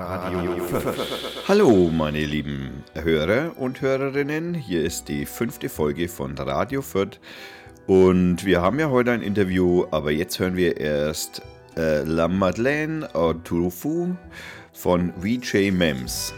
Radio Fürth. Hallo, meine lieben Hörer und Hörerinnen. Hier ist die fünfte Folge von Radio Fürth. Und wir haben ja heute ein Interview, aber jetzt hören wir erst äh, La Madeleine Autofu von VJ Mems.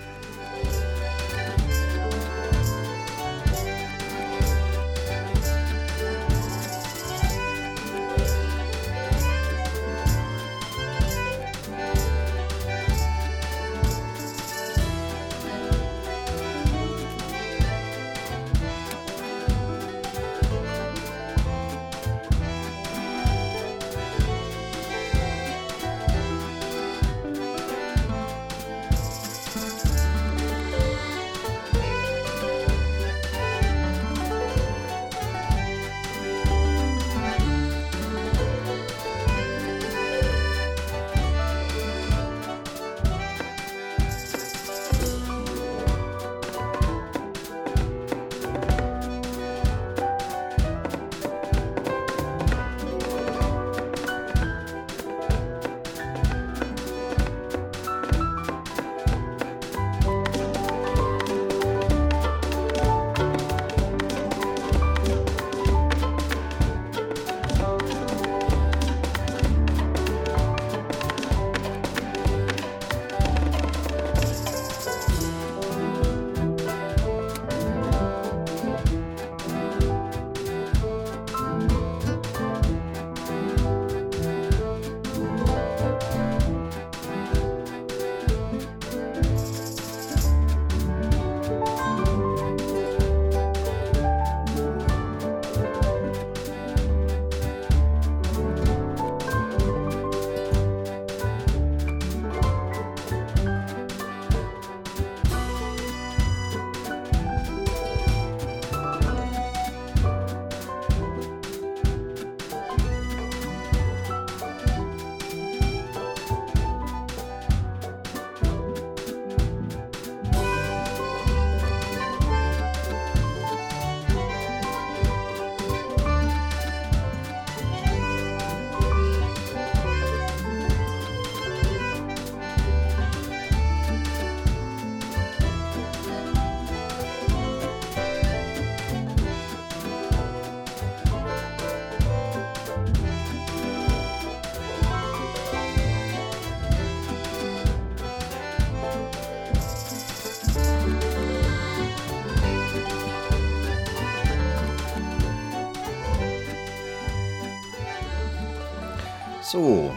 So,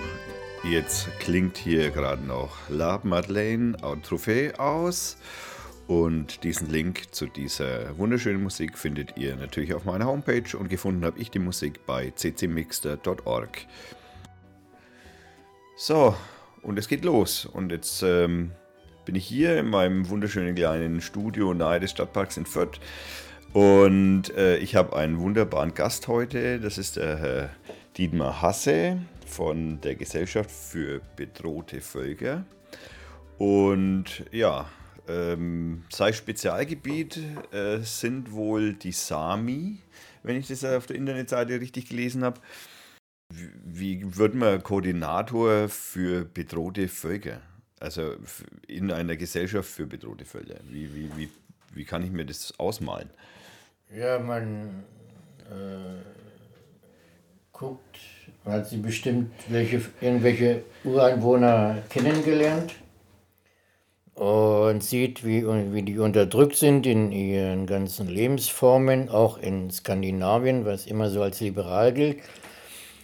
jetzt klingt hier gerade noch La Madeleine au Trophée aus. Und diesen Link zu dieser wunderschönen Musik findet ihr natürlich auf meiner Homepage und gefunden habe ich die Musik bei ccmixter.org. So, und es geht los. Und jetzt ähm, bin ich hier in meinem wunderschönen kleinen Studio nahe des Stadtparks in Fürth. Und äh, ich habe einen wunderbaren Gast heute. Das ist der Herr Dietmar Hasse von der Gesellschaft für bedrohte Völker. Und ja, ähm, sein Spezialgebiet äh, sind wohl die Sami, wenn ich das auf der Internetseite richtig gelesen habe. Wie, wird man Koordinator für bedrohte Völker? Also in einer Gesellschaft für bedrohte Völker. Wie, wie, wie, wie kann ich mir das ausmalen? Ja, man äh, guckt hat sie bestimmt welche, irgendwelche Ureinwohner kennengelernt und sieht, wie, wie die unterdrückt sind in ihren ganzen Lebensformen, auch in Skandinavien, was immer so als liberal gilt.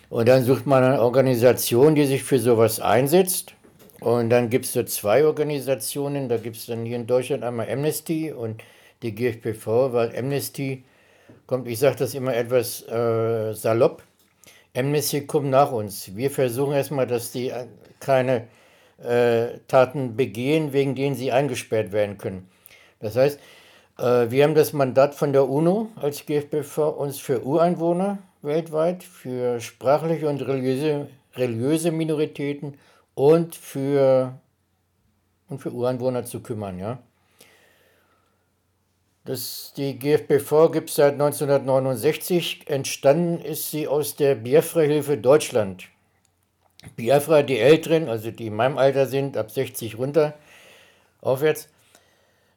Und dann sucht man eine Organisation, die sich für sowas einsetzt. Und dann gibt es so zwei Organisationen. Da gibt es dann hier in Deutschland einmal Amnesty und die GFPV, weil Amnesty kommt, ich sage das immer etwas äh, salopp, Amnesty kommt nach uns. Wir versuchen erstmal, dass die äh, keine äh, Taten begehen, wegen denen sie eingesperrt werden können. Das heißt, äh, wir haben das Mandat von der UNO als GFBV uns für Ureinwohner weltweit, für sprachliche und religiöse, religiöse Minoritäten und für, und für Ureinwohner zu kümmern. Ja? Das, die GFBV gibt es seit 1969. Entstanden ist sie aus der Biafra-Hilfe Deutschland. Biafra, die Älteren, also die in meinem Alter sind, ab 60 runter, aufwärts.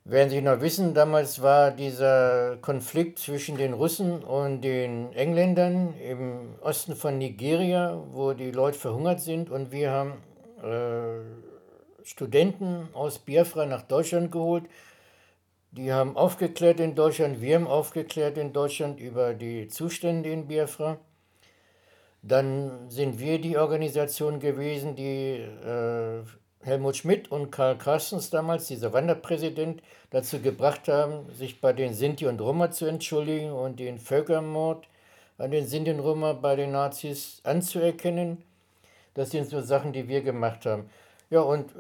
Werden Sie noch wissen, damals war dieser Konflikt zwischen den Russen und den Engländern im Osten von Nigeria, wo die Leute verhungert sind und wir haben äh, Studenten aus Biafra nach Deutschland geholt. Die haben aufgeklärt in Deutschland, wir haben aufgeklärt in Deutschland über die Zustände in Biafra. Dann sind wir die Organisation gewesen, die äh, Helmut Schmidt und Karl Carstens damals, dieser Wanderpräsident, dazu gebracht haben, sich bei den Sinti und Roma zu entschuldigen und den Völkermord an den Sinti und Roma bei den Nazis anzuerkennen. Das sind so Sachen, die wir gemacht haben. Ja, und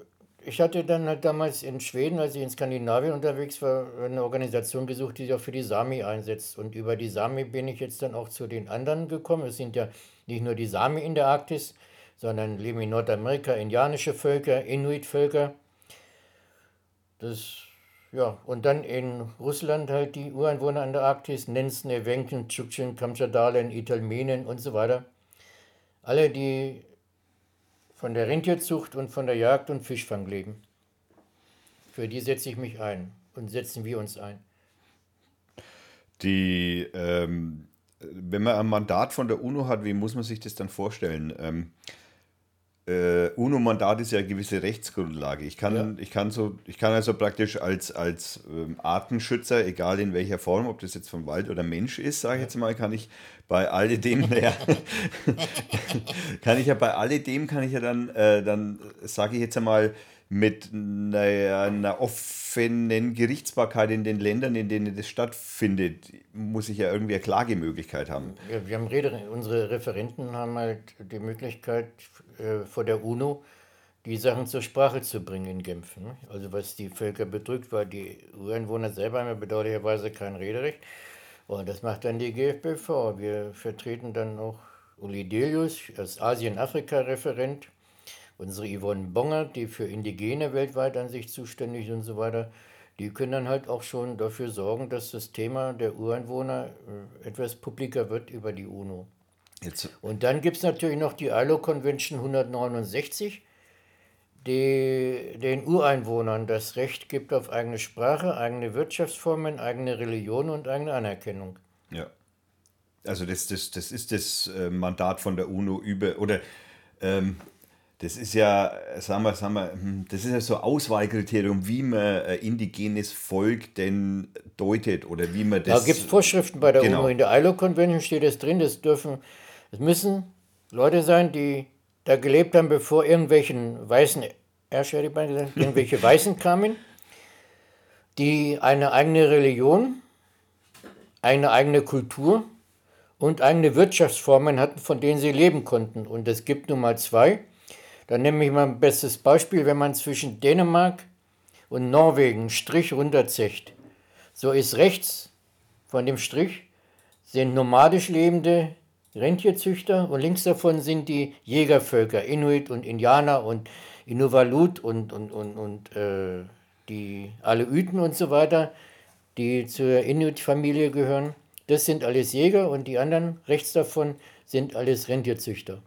ich hatte dann halt damals in Schweden, als ich in Skandinavien unterwegs war, eine Organisation gesucht, die sich auch für die Sami einsetzt. Und über die Sami bin ich jetzt dann auch zu den anderen gekommen. Es sind ja nicht nur die Sami in der Arktis, sondern leben in Nordamerika indianische Völker, Inuit-Völker. Das, ja, und dann in Russland halt die Ureinwohner an der Arktis, Nenzen, Ewenken, Tschuktschen, Kamtschadalen, Italmenen und so weiter. Alle, die von der Rentierzucht und von der Jagd und Fischfang leben. Für die setze ich mich ein und setzen wir uns ein. Die, ähm, wenn man ein Mandat von der UNO hat, wie muss man sich das dann vorstellen? Ähm, äh, UNO-Mandat ist ja eine gewisse Rechtsgrundlage. Ich kann, ja. ich kann, so, ich kann also praktisch als, als ähm, Artenschützer, egal in welcher Form, ob das jetzt vom Wald oder Mensch ist, sage ich jetzt mal, kann ich bei alledem, ja, kann ich ja bei alledem, kann ich ja dann, äh, dann sage ich jetzt einmal, mit einer, einer, offenen Gerichtsbarkeit in den Ländern, in denen das stattfindet, muss ich ja irgendwie eine Klagemöglichkeit haben. Ja, wir haben Rede, unsere Referenten haben halt die Möglichkeit äh, vor der UNO die Sachen zur Sprache zu bringen in Genf. Ne? Also was die Völker bedrückt, weil die Ureinwohner selber haben ja bedauerlicherweise kein Rederecht. Und das macht dann die GFBV. Wir vertreten dann auch Uli Delius als Asien-Afrika-Referent unsere Yvonne Bonger, die für Indigene weltweit an sich zuständig ist und so weiter, die können dann halt auch schon dafür sorgen, dass das Thema der Ureinwohner äh, etwas publiker wird über die UNO. Jetzt. Und dann gibt es natürlich noch die ILO Convention 169, die den Ureinwohnern das Recht gibt auf eigene Sprache, eigene Wirtschaftsformen, eigene Religion und eigene Anerkennung. Ja. Also das, das, das ist das äh, Mandat von der UNO über, oder ähm, das ist ja, sagen wir, sagen wir, das ist ja so ein Auswahlkriterium, wie man ein indigenes Volk denn deutet oder wie man das. Da gibt es Vorschriften bei der genau. UNO. In der ILO-Konvention steht es drin, das dürfen, es müssen Leute sein, die da gelebt haben, bevor irgendwelchen weißen irgendwelche Weißen kamen, die eine eigene Religion, eine eigene Kultur und eigene Wirtschaftsformen hatten, von denen sie leben konnten. Und es gibt nun mal zwei. Dann nehme ich mal ein bestes Beispiel, wenn man zwischen Dänemark und Norwegen einen Strich runterzecht. So ist rechts von dem Strich sind nomadisch lebende Rentierzüchter und links davon sind die Jägervölker, Inuit und Indianer und Inuvalut und, und, und, und äh, die Aleuten und so weiter, die zur Inuit-Familie gehören. Das sind alles Jäger und die anderen rechts davon sind alles Rentierzüchter.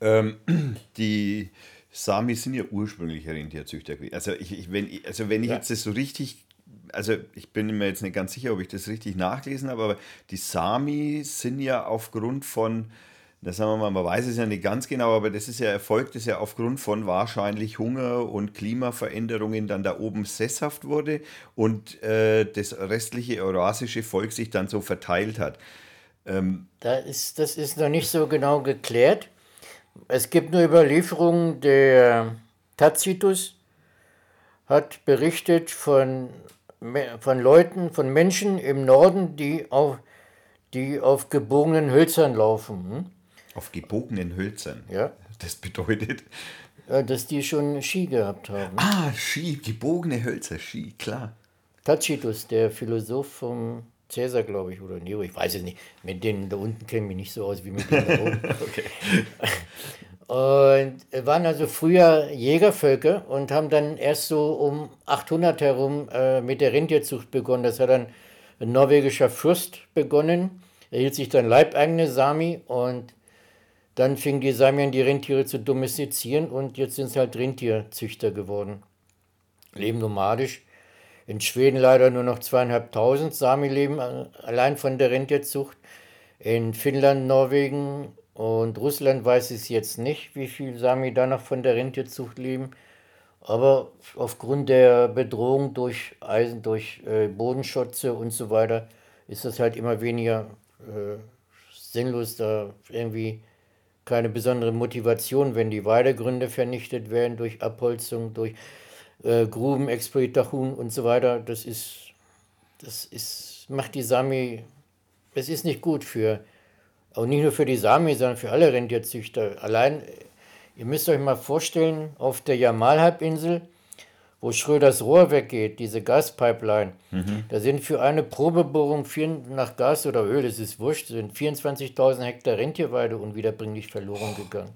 Ähm, die Sami sind ja ursprünglich Rentierzüchter gewesen. Also, ich, ich, wenn, also wenn ich ja. jetzt das so richtig, also ich bin mir jetzt nicht ganz sicher, ob ich das richtig nachgelesen habe, aber die Sami sind ja aufgrund von, da sagen wir mal, man weiß es ja nicht ganz genau, aber das ist ja erfolgt, das ja aufgrund von wahrscheinlich Hunger und Klimaveränderungen dann da oben sesshaft wurde und äh, das restliche eurasische Volk sich dann so verteilt hat. Ähm, da ist, das ist noch nicht so genau geklärt. Es gibt nur Überlieferungen, der Tacitus hat berichtet von, von Leuten, von Menschen im Norden, die auf, die auf gebogenen Hölzern laufen. Hm? Auf gebogenen Hölzern? Ja. Das bedeutet? dass die schon Ski gehabt haben. Ah, Ski, gebogene Hölzer, Ski, klar. Tacitus, der Philosoph vom Cäsar, glaube ich, oder Nero, ich weiß es nicht. Mit denen da unten kenne ich mich nicht so aus wie mit denen da oben. Und waren also früher Jägervölker und haben dann erst so um 800 herum äh, mit der Rentierzucht begonnen. Das hat dann ein norwegischer Fürst begonnen. Er hielt sich dann leibeigene Sami und dann fingen die Sami an, die Rentiere zu domestizieren und jetzt sind es halt Rentierzüchter geworden. leben nomadisch. In Schweden leider nur noch zweieinhalbtausend Sami leben äh, allein von der Rentierzucht. In Finnland, Norwegen und Russland weiß ich jetzt nicht, wie viel Sami da noch von der Rentierzucht leben. Aber aufgrund der Bedrohung durch Eisen, durch äh, Bodenschotze und so weiter ist das halt immer weniger äh, sinnlos, da irgendwie keine besondere Motivation, wenn die Weidegründe vernichtet werden durch Abholzung, durch äh, Gruben, Exploitation und so weiter. Das ist, das ist, macht die Sami, es ist nicht gut für, auch nicht nur für die Sami, sondern für alle Rentierzüchter. Allein, ihr müsst euch mal vorstellen, auf der Jamalhalbinsel, wo Schröders Rohr weggeht, diese Gaspipeline, mhm. da sind für eine Probebohrung nach Gas oder Öl, das ist wurscht, sind 24.000 Hektar Rentierweide unwiederbringlich verloren gegangen.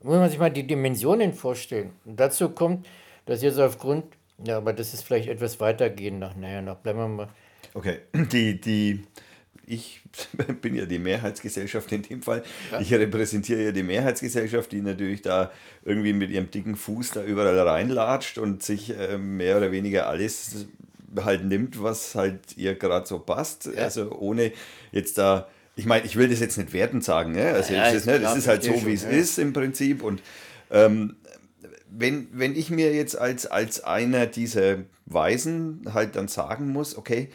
Muss man sich mal die Dimensionen vorstellen. Und dazu kommt, dass jetzt aufgrund, ja, aber das ist vielleicht etwas weitergehend nach, naja, noch bleiben wir mal. Okay, die, die, ich bin ja die Mehrheitsgesellschaft in dem Fall. Ja. Ich repräsentiere ja die Mehrheitsgesellschaft, die natürlich da irgendwie mit ihrem dicken Fuß da überall reinlatscht und sich äh, mehr oder weniger alles halt nimmt, was halt ihr gerade so passt. Ja. Also ohne jetzt da, ich meine, ich will das jetzt nicht wertend sagen, ne? also ja, ist, ne? das ist halt so, wie es ist im Prinzip und ähm, wenn, wenn ich mir jetzt als, als einer dieser Weisen halt dann sagen muss, okay,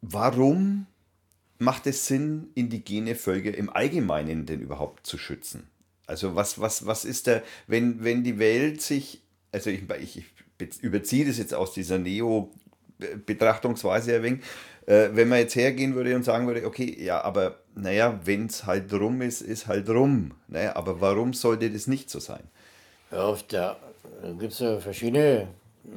warum macht es Sinn, indigene Völker im Allgemeinen denn überhaupt zu schützen? Also was, was, was ist der, wenn, wenn die Welt sich, also ich, ich, ich überziehe das jetzt aus dieser Neo-Betrachtungsweise ein wenig, äh, wenn man jetzt hergehen würde und sagen würde, okay, ja, aber naja, wenn es halt rum ist, ist halt rum. Naja, aber warum sollte das nicht so sein? Ja, auf der gibt es ja verschiedene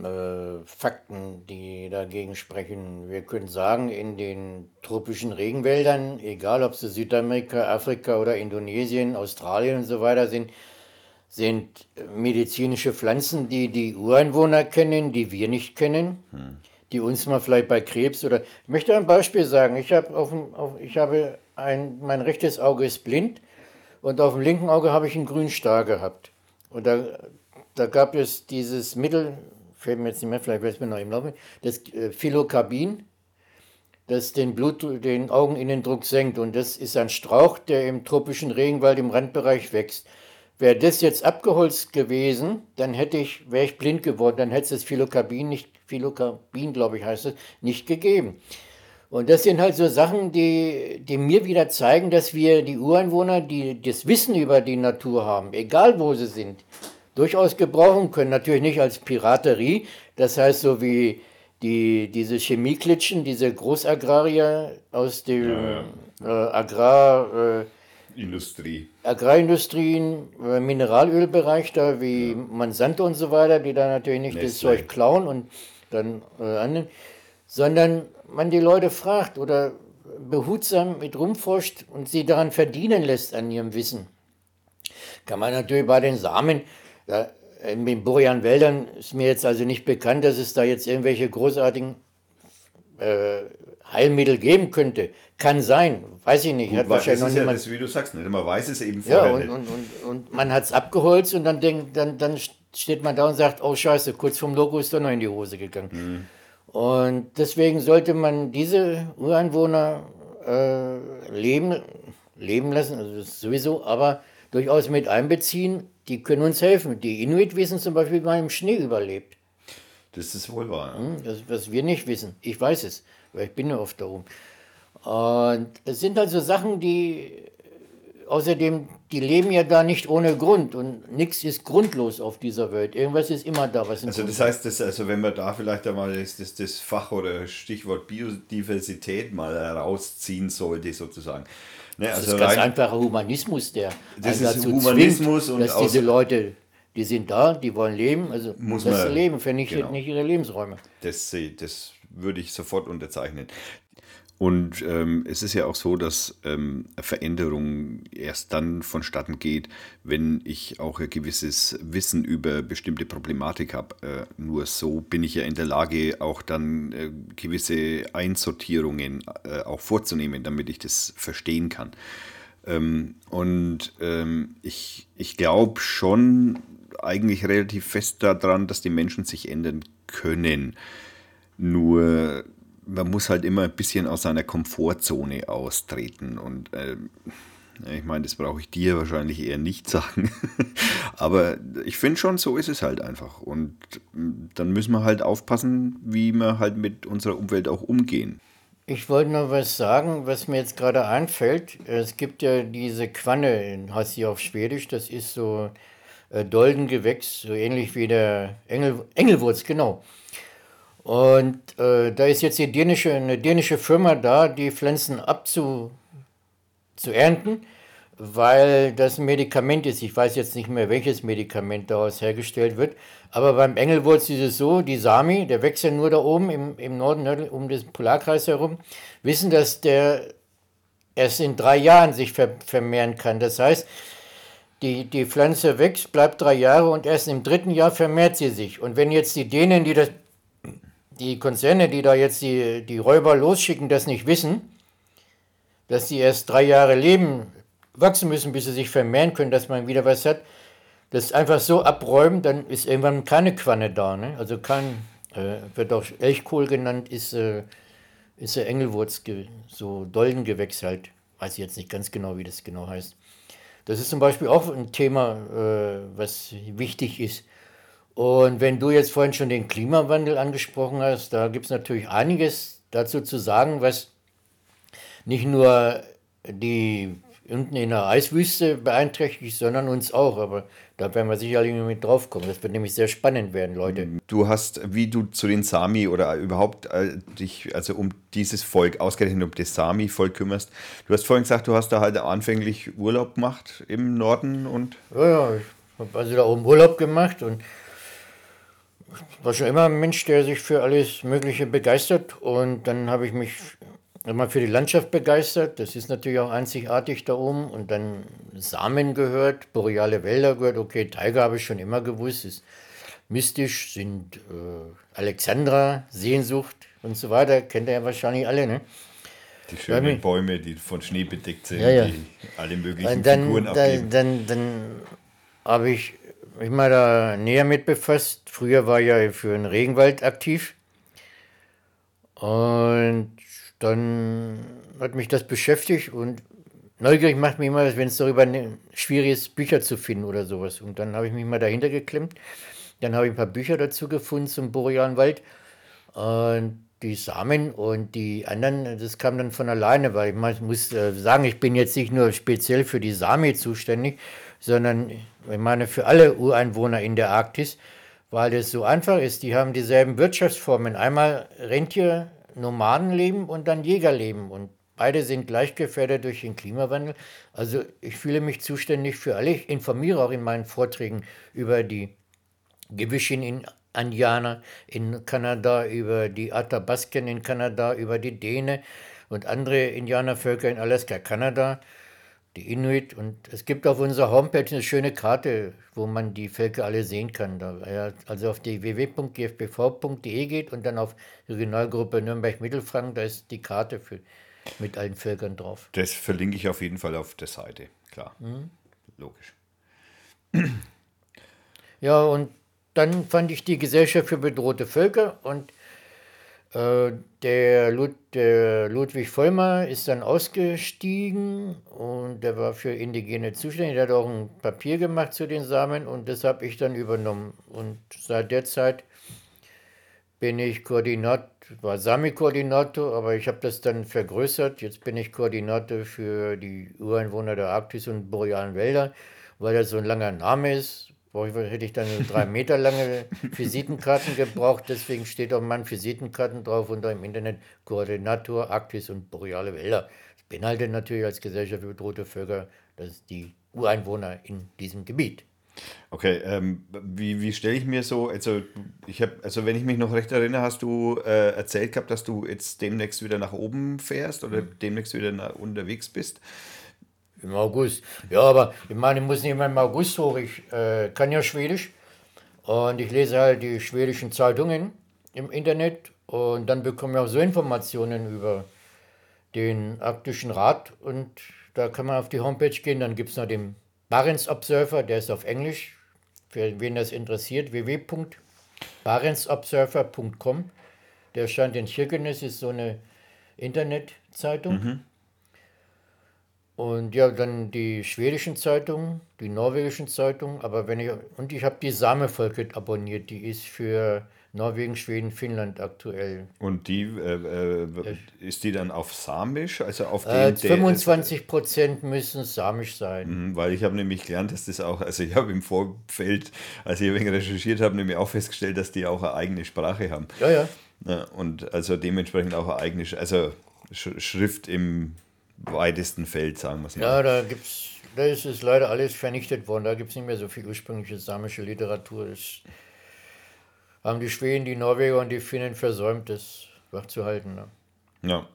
äh, Fakten, die dagegen sprechen. Wir können sagen, in den tropischen Regenwäldern, egal ob sie Südamerika, Afrika oder Indonesien, Australien und so weiter sind, sind medizinische Pflanzen, die die Ureinwohner kennen, die wir nicht kennen, hm. die uns mal vielleicht bei Krebs oder. Ich möchte ein Beispiel sagen. Ich, hab auf, auf, ich habe ein, mein rechtes Auge ist blind und auf dem linken Auge habe ich einen grünen Star gehabt. Und da, da gab es dieses Mittel, fällt mir jetzt nicht mehr, vielleicht weiß man noch im Laufe, das äh, Philokarbin, das den Blut, den Augeninnendruck senkt. Und das ist ein Strauch, der im tropischen Regenwald im Randbereich wächst. Wäre das jetzt abgeholzt gewesen, dann hätte ich, wäre ich blind geworden, dann hätte es das Philokarbin nicht, Philokarbin, glaube ich, heißt es, nicht gegeben. Und das sind halt so Sachen, die, die mir wieder zeigen, dass wir die Ureinwohner, die das Wissen über die Natur haben, egal wo sie sind, durchaus gebrauchen können. Natürlich nicht als Piraterie, das heißt so wie die, diese Chemieklitschen, diese Großagrarier aus dem ja, ja. Äh, Agrar... Äh, Industrie. Agrarindustrien, äh, Mineralölbereich da wie ja. Monsanto und so weiter, die da natürlich nicht Nestle. das Zeug klauen und dann äh, annehmen, sondern man die Leute fragt oder behutsam mit rumforscht und sie daran verdienen lässt an ihrem Wissen. Kann man natürlich bei den Samen ja, in den Borean-Wäldern ist mir jetzt also nicht bekannt, dass es da jetzt irgendwelche großartigen äh, Heilmittel geben könnte. Kann sein, weiß ich nicht. Gut, hat wahrscheinlich noch niemand. Ja das, wie du sagst, nicht. man weiß es eben vorher ja, und, nicht. Und, und, und man hat es abgeholzt und dann, denkt, dann, dann steht man da und sagt, oh scheiße, kurz vorm Logo ist doch noch in die Hose gegangen. Mhm. Und deswegen sollte man diese Ureinwohner äh, leben, leben lassen, also sowieso, aber durchaus mit einbeziehen die können uns helfen. Die Inuit wissen zum Beispiel, wie man im Schnee überlebt. Das ist wohl wahr. Hm, das, was wir nicht wissen. Ich weiß es, weil ich bin ja oft da oben. Und es sind also Sachen, die außerdem, die leben ja da nicht ohne Grund und nichts ist grundlos auf dieser Welt. Irgendwas ist immer da, was Also das heißt, dass, also wenn man da vielleicht einmal das, das, das Fach oder Stichwort Biodiversität mal herausziehen sollte, sozusagen. Ne, das also ist ganz einfacher Humanismus, der das ist Humanismus zwingt, und dass diese Leute, die sind da, die wollen leben, also muss das man, Leben vernichtet genau. nicht ihre Lebensräume. Das, das würde ich sofort unterzeichnen. Und ähm, es ist ja auch so, dass ähm, Veränderung erst dann vonstatten geht, wenn ich auch ein gewisses Wissen über bestimmte Problematik habe. Äh, nur so bin ich ja in der Lage, auch dann äh, gewisse Einsortierungen äh, auch vorzunehmen, damit ich das verstehen kann. Ähm, und ähm, ich, ich glaube schon, eigentlich relativ fest daran, dass die Menschen sich ändern können. Nur man muss halt immer ein bisschen aus seiner Komfortzone austreten. Und äh, ich meine, das brauche ich dir wahrscheinlich eher nicht sagen. Aber ich finde schon, so ist es halt einfach. Und dann müssen wir halt aufpassen, wie wir halt mit unserer Umwelt auch umgehen. Ich wollte noch was sagen, was mir jetzt gerade einfällt. Es gibt ja diese Quanne, heißt sie auf Schwedisch, das ist so äh, Doldengewächs, so ähnlich wie der Engel, Engelwurz, genau. Und äh, da ist jetzt die dänische, eine dänische Firma da, die Pflanzen abzu, zu ernten, weil das ein Medikament ist. Ich weiß jetzt nicht mehr, welches Medikament daraus hergestellt wird. Aber beim Engelwurz ist es so, die Sami, der wächst ja nur da oben im, im Norden ne, um den Polarkreis herum, wissen, dass der erst in drei Jahren sich ver vermehren kann. Das heißt, die, die Pflanze wächst, bleibt drei Jahre und erst im dritten Jahr vermehrt sie sich. Und wenn jetzt die Dänen, die das die Konzerne, die da jetzt die, die Räuber losschicken, das nicht wissen, dass sie erst drei Jahre leben, wachsen müssen, bis sie sich vermehren können, dass man wieder was hat, das einfach so abräumen, dann ist irgendwann keine Quanne da. Ne? Also kein, äh, wird auch Elchkohl genannt, ist, äh, ist der Engelwurz, so Doldengewächs halt. Weiß ich jetzt nicht ganz genau, wie das genau heißt. Das ist zum Beispiel auch ein Thema, äh, was wichtig ist. Und wenn du jetzt vorhin schon den Klimawandel angesprochen hast, da gibt es natürlich einiges dazu zu sagen, was nicht nur die unten in der Eiswüste beeinträchtigt, sondern uns auch. Aber da werden wir sicherlich mit drauf kommen. Das wird nämlich sehr spannend werden, Leute. Du hast, wie du zu den Sami oder überhaupt äh, dich also um dieses Volk, ausgerechnet um das Sami-Volk kümmerst. Du hast vorhin gesagt, du hast da halt anfänglich Urlaub gemacht im Norden und. Ja, ja, ich habe also da oben Urlaub gemacht und war schon immer ein Mensch, der sich für alles Mögliche begeistert. Und dann habe ich mich immer für die Landschaft begeistert. Das ist natürlich auch einzigartig da oben. Und dann Samen gehört, boreale Wälder gehört. Okay, Tiger habe ich schon immer gewusst. Ist mystisch, sind äh, Alexandra, Sehnsucht und so weiter. Kennt ihr ja wahrscheinlich alle, ne? Die schönen Bäume, die von Schnee bedeckt sind, ja, ja. die alle möglichen dann, Figuren abgeben. Dann, dann, dann habe ich mich mal da näher mit befasst. Früher war ich ja für den Regenwald aktiv. Und dann hat mich das beschäftigt und neugierig macht mich immer, wenn es darüber schwierig ist, Bücher zu finden oder sowas. Und dann habe ich mich mal dahinter geklemmt. Dann habe ich ein paar Bücher dazu gefunden zum borealen Wald. Und die Samen und die anderen, das kam dann von alleine, weil ich muss äh, sagen, ich bin jetzt nicht nur speziell für die Sami zuständig, sondern ich meine für alle Ureinwohner in der Arktis, weil es so einfach ist. Die haben dieselben Wirtschaftsformen. Einmal Rentier, Nomadenleben und dann Jägerleben. Und beide sind gleich gefährdet durch den Klimawandel. Also ich fühle mich zuständig für alle. Ich informiere auch in meinen Vorträgen über die Gewischin in Indianer in Kanada, über die Athabasken in Kanada, über die Däne und andere Indianervölker in Alaska, Kanada die Inuit. Und es gibt auf unserer Homepage eine schöne Karte, wo man die Völker alle sehen kann. Da, also auf die www.gfbv.de geht und dann auf Regionalgruppe Nürnberg-Mittelfranken, da ist die Karte für, mit allen Völkern drauf. Das verlinke ich auf jeden Fall auf der Seite, klar. Mhm. Logisch. Ja, und dann fand ich die Gesellschaft für bedrohte Völker und äh, der, Lud, der, Ludwig Vollmer ist dann ausgestiegen und der war für Indigene zuständig. Der hat auch ein Papier gemacht zu den Samen und das habe ich dann übernommen. Und seit der Zeit bin ich Koordinator, war Sami-Koordinator, aber ich habe das dann vergrößert. Jetzt bin ich Koordinator für die Ureinwohner der Arktis und borealen Wälder, weil das so ein langer Name ist. Boah, hätte ich dann drei Meter lange Visitenkarten gebraucht, deswegen steht auf meinen Visitenkarten drauf unter im Internet Koordinator Arktis und boreale Wälder. Ich beinhalte natürlich als Gesellschaft für bedrohte Völker, das ist die Ureinwohner in diesem Gebiet. Okay, ähm, wie, wie stelle ich mir so, also ich habe, also wenn ich mich noch recht erinnere, hast du äh, erzählt gehabt, dass du jetzt demnächst wieder nach oben fährst oder mhm. demnächst wieder unterwegs bist. Im August. Ja, aber ich meine, ich muss nicht immer im August hoch. Ich äh, kann ja Schwedisch und ich lese halt die schwedischen Zeitungen im Internet und dann bekomme ich auch so Informationen über den Arktischen Rat und da kann man auf die Homepage gehen. Dann gibt es noch den Barents Observer, der ist auf Englisch für wen das interessiert, www.barentsobserver.com. Der stand in Kirkenes, ist so eine Internetzeitung. Mhm. Und ja, dann die schwedischen Zeitungen, die norwegischen Zeitungen, aber wenn ich und ich habe die Samevolket abonniert, die ist für Norwegen, Schweden, Finnland aktuell. Und die äh, äh, ist die dann auf Samisch, also auf Äh, den der- 25 Prozent müssen samisch sein. Mhm, Weil ich habe nämlich gelernt, dass das auch, also ich habe im Vorfeld, als ich ein wenig recherchiert habe, nämlich auch festgestellt, dass die auch eine eigene Sprache haben. Ja, ja. Ja, und also dementsprechend auch eine eigene, also Sch Schrift im weitesten Feld, sagen wir es mal. Ja, da gibt's, da ist es leider alles vernichtet worden. Da gibt es nicht mehr so viel ursprüngliche samische Literatur. Das haben die Schweden, die Norweger und die Finnen versäumt, das wachzuhalten. Ne? Ja.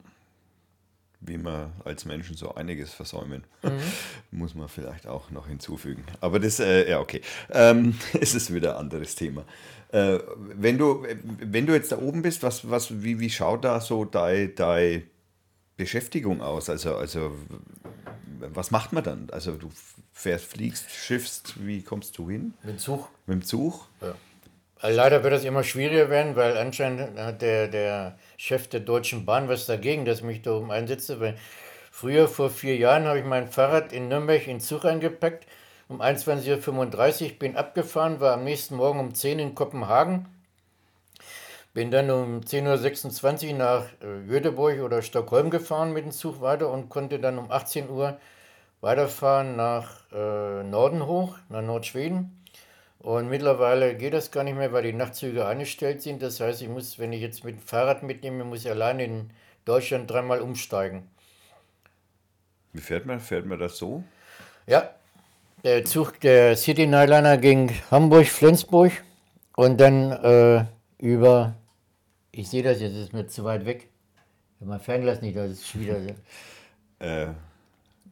Wie wir als Menschen so einiges versäumen, muss man vielleicht auch noch hinzufügen. Aber das, äh, ja, okay. Ähm, es ist wieder ein anderes Thema. Äh, wenn, du, wenn du jetzt da oben bist, was, was, wie, wie schaut da so deine deine Beschäftigung aus? Also, also, was macht man dann? Also, du fährst, fliegst, schiffst, wie kommst du hin? Mit Zug. Mit dem Zug? Also leider wird das immer schwieriger werden, weil anscheinend hat der, der Chef der Deutschen Bahn was dagegen, dass ich mich da oben einsetze. Weil früher, vor vier Jahren, habe ich mein Fahrrad in Nürnberg in den Zug eingepackt. Um 21.35 Uhr bin abgefahren, war am nächsten Morgen um 10 Uhr in Kopenhagen. Bin dann um 10.26 Uhr nach äh, Göteborg oder Stockholm gefahren mit dem Zug weiter und konnte dann um 18 Uhr weiterfahren nach äh, Norden hoch, nach Nordschweden. Und mittlerweile geht das gar nicht mehr, weil die Nachtzüge eingestellt sind. Das heißt, ich muss, wenn ich jetzt mit dem Fahrrad mitnehme, muss ich allein in Deutschland dreimal umsteigen. Wie fährt man? Fährt man das so? Ja, der Zug, der City Nightliner ging Hamburg, Flensburg und dann äh, über, ich sehe das jetzt, ist mir zu weit weg. Wenn man Fernglas nicht, das ist schon wieder Äh,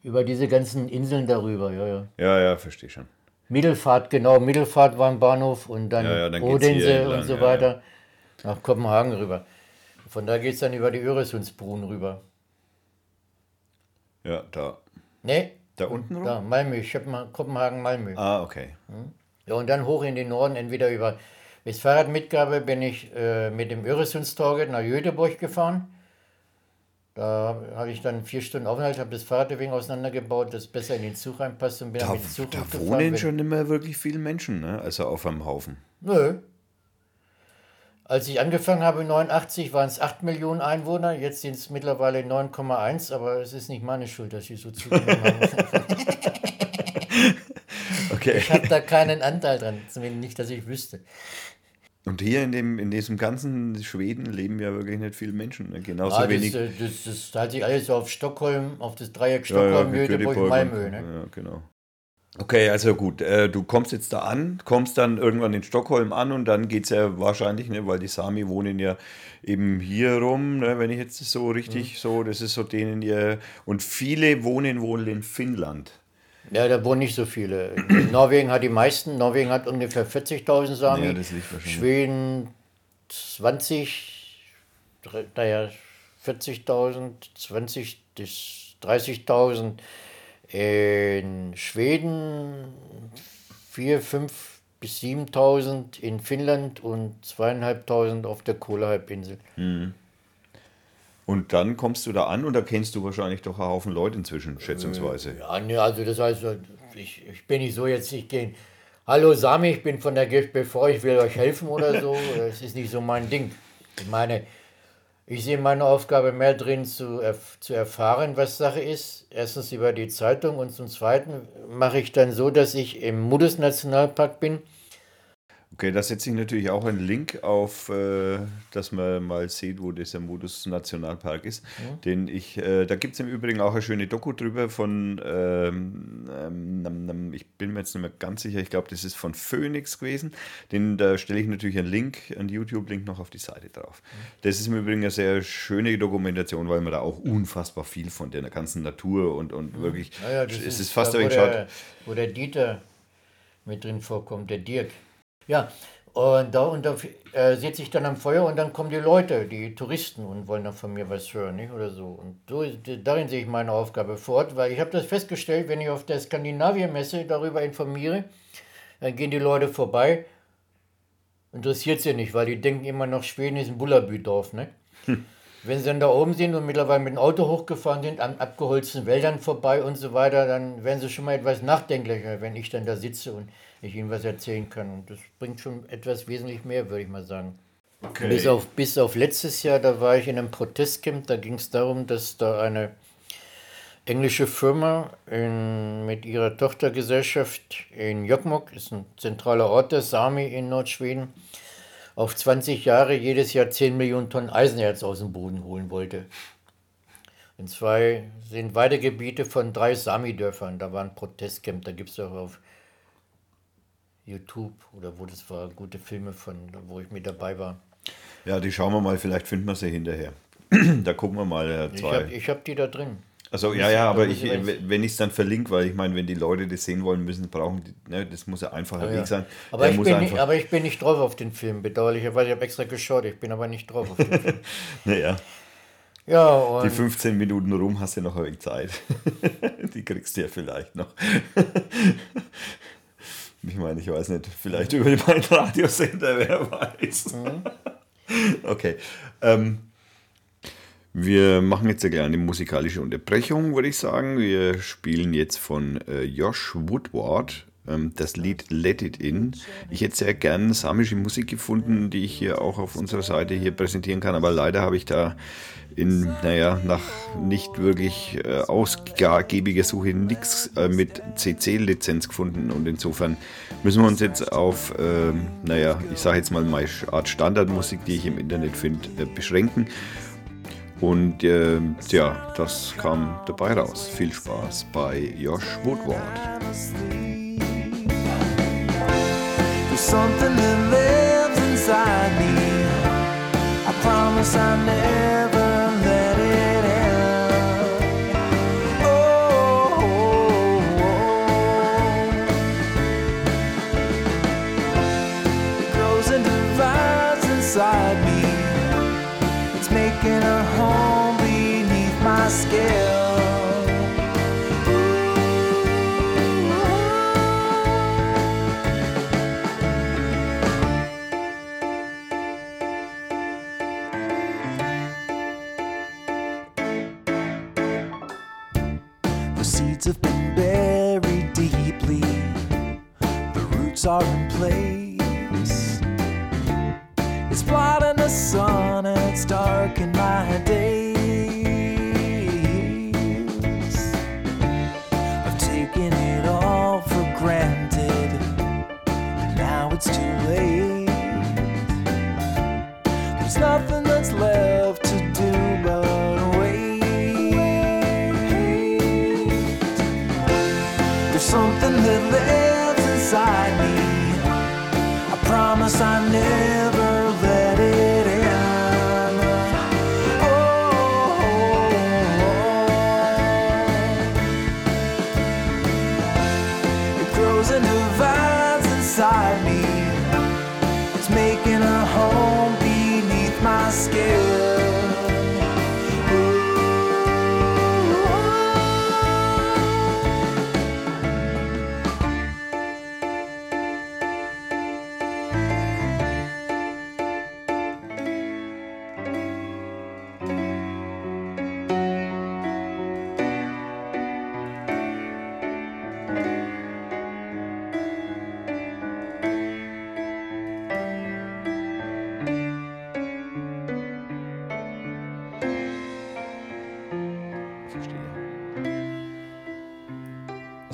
über diese ganzen Inseln darüber, ja, ja. ja, ja, verstehe schon. Mittelfahrt, genau, Mittelfahrt war ein Bahnhof und dann, Ja, ja, dann Odense und so ja, weiter nach Kopenhagen rüber. Von da geht es dann über die Öresundsbrun rüber. Ja, da. Ne, Da unten rum? da, Malmö, ich habe mal Kopenhagen, Malmö. Ah, okay. Ja, und dann hoch in den Norden, entweder über bis Fahrradmitgabe bin ich äh, mit dem Öresundstorget nach Göteborg gefahren. Da habe ich dann vier Stunden Aufenthalt, habe das Fahrrad wegen auseinandergebaut, das besser in den Zug reinpasst und bin Da, dann mit dem Zug da wohnen Bin- schon immer wirklich viele Menschen, ne? Also auf einem Haufen. Nö. Als ich angefangen habe, 89, waren es 8 Millionen Einwohner, jetzt sind es mittlerweile 9,1, aber es ist nicht meine Schuld, dass sie so zugenommen haben. Okay. Ich habe da keinen Anteil dran, zumindest nicht, dass ich wüsste. Und hier in, dem, in diesem ganzen Schweden leben ja wirklich nicht viele Menschen. Ne? Genauso Ah, das, wenig. äh, das, das teilt sich alles auf Stockholm, auf das Dreieck Ja, ja, Stockholm, wie Göteborg, Malmö. Ne? Ja, genau. Okay, also gut. Äh, du kommst jetzt da an, kommst dann irgendwann in Stockholm an und dann geht es ja wahrscheinlich, ne, weil die Sami wohnen ja eben hier rum, ne, wenn ich jetzt das so richtig so, das ist so denen ihr. Und viele wohnen wohl in Finnland. Ja, da wohnen nicht so viele. Norwegen hat die meisten, Norwegen hat ungefähr 40.000 Sami, Ja, das liegt wahrscheinlich. Schweden 20, dre- naja, 40.000, 20 bis 30.000. In Schweden 4, 5 bis 7.000, in Finnland und 2.500 auf der Kohlehalbinsel. Und dann kommst du da an und da kennst du wahrscheinlich doch einen Haufen Leute inzwischen, schätzungsweise. Ja, ne, also das heißt, ich, ich bin nicht so jetzt, ich gehe, hallo Sami, ich bin von der GFBV, ich will euch helfen oder so. Das ist nicht so mein Ding. Ich meine, ich sehe meine Aufgabe mehr drin, zu, erf zu erfahren, was Sache ist. Erstens über die Zeitung und zum Zweiten mache ich dann so, dass ich im Mudus Nationalpark bin. Okay, da setze ich natürlich auch einen Link auf, äh, dass man mal sieht, wo dieser Modus Nationalpark ist. Den ich, äh, da gibt es im Übrigen auch eine schöne Doku drüber von, ähm, ähm, ich bin mir jetzt nicht mehr ganz sicher, ich glaube, das ist von Phoenix gewesen. Den, da stelle ich natürlich einen Link, einen YouTube-Link noch auf die Seite drauf. Das ist im Übrigen eine sehr schöne Dokumentation, weil man da auch unfassbar viel von der ganzen Natur und, und wirklich, Naja, das es ist fast da, ein wo, der, wo der Dieter mit drin vorkommt, der Dirk. Ja, und da, und da äh, sitze ich dann am Feuer und dann kommen die Leute, die Touristen und wollen dann von mir was hören, nicht? Oder so. Und so, darin sehe ich meine Aufgabe fort, weil ich habe das festgestellt, wenn ich auf der Skandinavien-Messe darüber informiere, dann gehen die Leute vorbei. Interessiert sie nicht, weil die denken immer noch, Schweden ist ein Bullabü-Dorf, ne? Hm. Wenn sie dann da oben sind und mittlerweile mit dem Auto hochgefahren sind, an abgeholzten Wäldern vorbei und so weiter, dann werden sie schon mal etwas nachdenklicher, wenn ich dann da sitze und ich ihnen was erzählen kann. Und das bringt schon etwas wesentlich mehr, würde ich mal sagen. Okay. Bis, auf, bis auf letztes Jahr, da war ich in einem Protestcamp, da ging es darum, dass da eine englische Firma in, mit ihrer Tochtergesellschaft in Jokkmokk, ist ein zentraler Ort der Sami in Nordschweden, auf 20 Jahre jedes Jahr 10 Millionen Tonnen Eisenerz aus dem Boden holen wollte. In zwei sind Weidegebiete von drei Sami-Dörfern. Da war ein Protestcamp, da gibt es auch auf YouTube oder wo das war, gute Filme von, wo ich mit dabei war. Ja, die schauen wir mal, vielleicht finden wir sie hinterher. da gucken wir mal. Äh, zwei. Ich habe hab die da drin. Also ja, ja, aber ich, wenn ich es dann verlinke, weil ich meine, wenn die Leute das sehen wollen, müssen brauchen, die, ne, das muss ja einfacher ja, Weg sein. Aber ich, bin nicht, aber ich bin nicht drauf auf den Film, bedauerlicherweise. Ich habe extra geschaut, ich bin aber nicht drauf auf den Film. naja. Ja, die 15 Minuten rum hast du noch ein wenig Zeit. die kriegst du ja vielleicht noch. ich meine, ich weiß nicht, vielleicht über meinen Radiosender, wer weiß. Mhm. okay. Ähm, wir machen jetzt eine kleine musikalische Unterbrechung, würde ich sagen. Wir spielen jetzt von äh, Josh Woodward das Lied Let It In. Ich hätte sehr gern samische Musik gefunden, die ich hier auch auf unserer Seite hier präsentieren kann, aber leider habe ich da in, naja, nach nicht wirklich äh, ausgiebiger Suche nichts äh, mit CC-Lizenz gefunden und insofern müssen wir uns jetzt auf, äh, naja, ich sage jetzt mal meine Art Standardmusik, die ich im Internet finde, äh, beschränken. Und äh, ja, das kam dabei raus. Viel Spaß bei Josh Woodward. Something that lives inside me. I promise I never let it oh, oh. It grows and divides inside me It's making a home beneath my skin.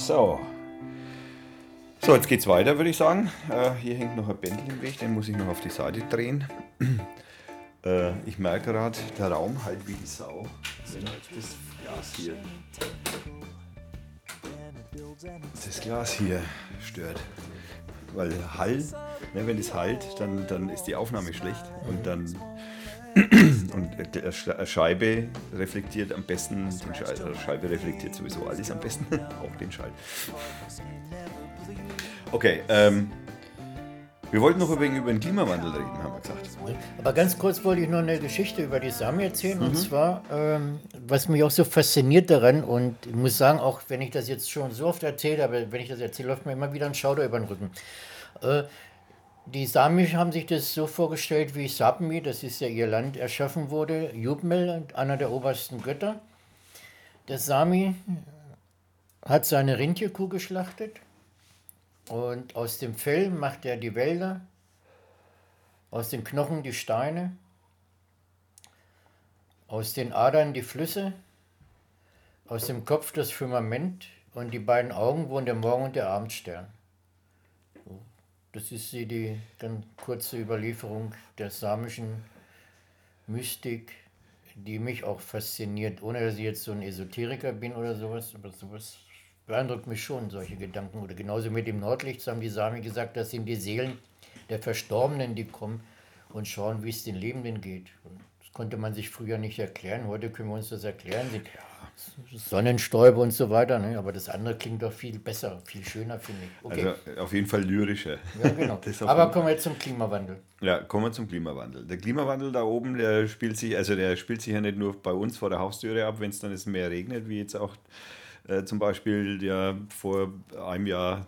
So. So, jetzt geht's weiter, würde ich sagen. Äh, hier hängt noch ein Bändel im Weg, den muss ich noch auf die Seite drehen. äh, ich merke gerade, der Raum halt wie die Sau. Das Glas hier. Das Glas hier stört. Weil Hall, ne, wenn es halt, dann, dann ist die Aufnahme schlecht. Und dann und eine Scheibe reflektiert am besten, die also Scheibe reflektiert sowieso alles am besten, auch den Schall. Okay, ähm, Wir wollten noch über, über den Klimawandel reden, haben wir gesagt. Aber ganz kurz wollte ich noch eine Geschichte über die Sami erzählen. Mhm. Und zwar, ähm, was mich auch so fasziniert daran, und ich muss sagen, auch wenn ich das jetzt schon so oft erzähle, aber wenn ich das erzähle, läuft mir immer wieder ein Schauder über den Rücken. Äh, die Sami haben sich das so vorgestellt, wie Sapmi, das ist ja ihr Land, erschaffen wurde. Jubmel, einer der obersten Götter. Der Sami hat seine Rindtierkuh geschlachtet und aus dem Fell macht er die Wälder, aus den Knochen die Steine, aus den Adern die Flüsse, aus dem Kopf das Firmament und die beiden Augen wohnen der Morgen- und der Abendstern. Das ist die ganz kurze Überlieferung der samischen Mystik, die mich auch fasziniert, ohne dass ich jetzt so ein Esoteriker bin oder sowas, aber sowas beeindruckt mich schon, solche Gedanken. Oder genauso mit dem Nordlicht haben die Sami gesagt, das sind die Seelen der Verstorbenen, die kommen und schauen, wie es den Lebenden geht. Das konnte man sich früher nicht erklären. Heute können wir uns das erklären. Sonnenstäube und so weiter. Ne? Aber das andere klingt doch viel besser, viel schöner, finde ich. Okay. Also auf jeden Fall lyrischer. Ja, genau. Aber kommen wir jetzt zum Klimawandel. Ja, kommen wir zum Klimawandel. Der Klimawandel da oben, der spielt sich, also der spielt sich ja nicht nur bei uns vor der Haustüre ab, wenn es dann mehr regnet, wie jetzt auch äh, zum Beispiel, der vor einem Jahr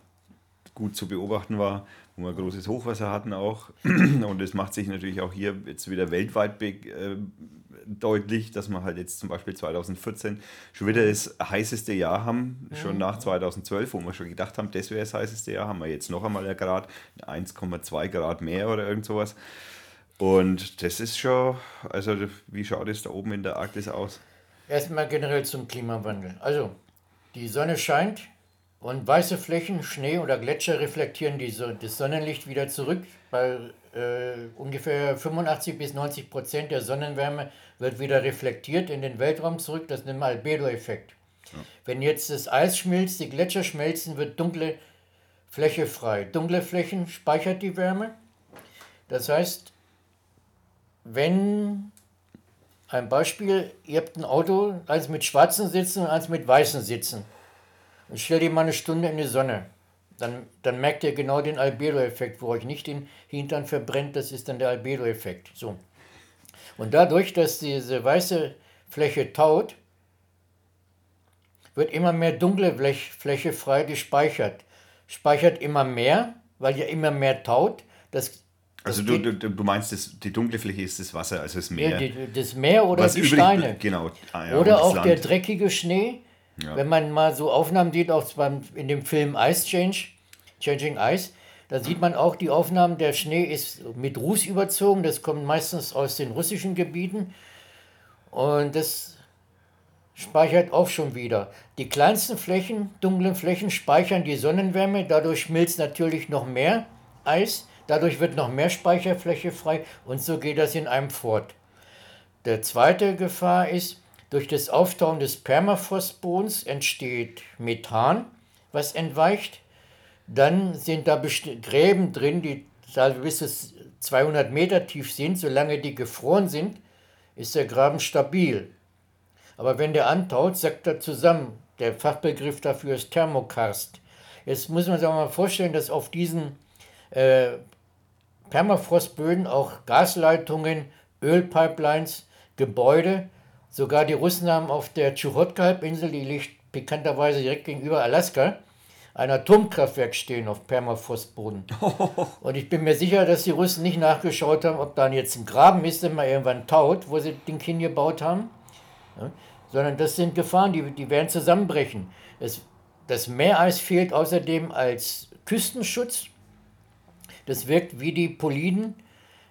gut zu beobachten war, wo wir großes Hochwasser hatten auch. Und es macht sich natürlich auch hier jetzt wieder weltweit äh, deutlich, dass wir halt jetzt zum Beispiel 2014 schon wieder das heißeste Jahr haben, schon nach 2012, wo wir schon gedacht haben, das wäre das heißeste Jahr, haben wir jetzt noch einmal ein Grad, 1,2 Grad mehr oder irgend sowas. Und das ist schon, also wie schaut es da oben in der Arktis aus? Erstmal generell zum Klimawandel. Also die Sonne scheint und weiße Flächen, Schnee oder Gletscher reflektieren die das Sonnenlicht wieder zurück. Bei äh, ungefähr 85 bis 90 Prozent der Sonnenwärme wird wieder reflektiert in den Weltraum zurück. Das nennt man Albedo-Effekt. Ja. Wenn jetzt das Eis schmilzt, die Gletscher schmelzen, wird dunkle Fläche frei. Dunkle Flächen speichert die Wärme. Das heißt, wenn ein Beispiel, ihr habt ein Auto, eins mit schwarzen Sitzen und eins mit weißen Sitzen. Und stellt ihr mal eine Stunde in die Sonne. Dann, dann merkt ihr genau den Albedo-Effekt, wo euch nicht den Hintern verbrennt, das ist dann der Albedo-Effekt. So. Und dadurch, dass diese weiße Fläche taut, wird immer mehr dunkle Fläche frei gespeichert. Speichert immer mehr, weil ja immer mehr taut. Das also du, du, du meinst, das, die dunkle Fläche ist das Wasser, also das Meer. Ja, die, das Meer oder Was die Steine. Genau. Ah, ja, oder auch Land. der dreckige Schnee. Ja. Wenn man mal so Aufnahmen sieht, auch beim, in dem Film Ice Change, Changing Ice, da sieht man auch die Aufnahmen, der Schnee ist mit Ruß überzogen, das kommt meistens aus den russischen Gebieten und das speichert auch schon wieder. Die kleinsten Flächen, dunklen Flächen speichern die Sonnenwärme, dadurch schmilzt natürlich noch mehr Eis Dadurch wird noch mehr Speicherfläche frei und so geht das in einem fort. Der zweite Gefahr ist, durch das Auftauen des Permafrostbodens entsteht Methan, was entweicht. Dann sind da Gräben drin, die bis 200 Meter tief sind. Solange die gefroren sind, ist der Graben stabil. Aber wenn der antaut, sackt er zusammen. Der Fachbegriff dafür ist Thermokarst. Jetzt muss man sich auch mal vorstellen, dass auf diesen äh, Permafrostböden, auch Gasleitungen, Ölpipelines, Gebäude. Sogar die Russen haben auf der Tschuchotka-Halbinsel, die liegt pikanterweise direkt gegenüber Alaska, ein Atomkraftwerk stehen auf Permafrostboden. Und ich bin mir sicher, dass die Russen nicht nachgeschaut haben, ob da jetzt ein Graben ist, der mal irgendwann taut, wo sie den Kind gebaut haben. Ja, sondern das sind Gefahren, die, die werden zusammenbrechen. Es, das Meereis fehlt außerdem als Küstenschutz das wirkt wie die Poliden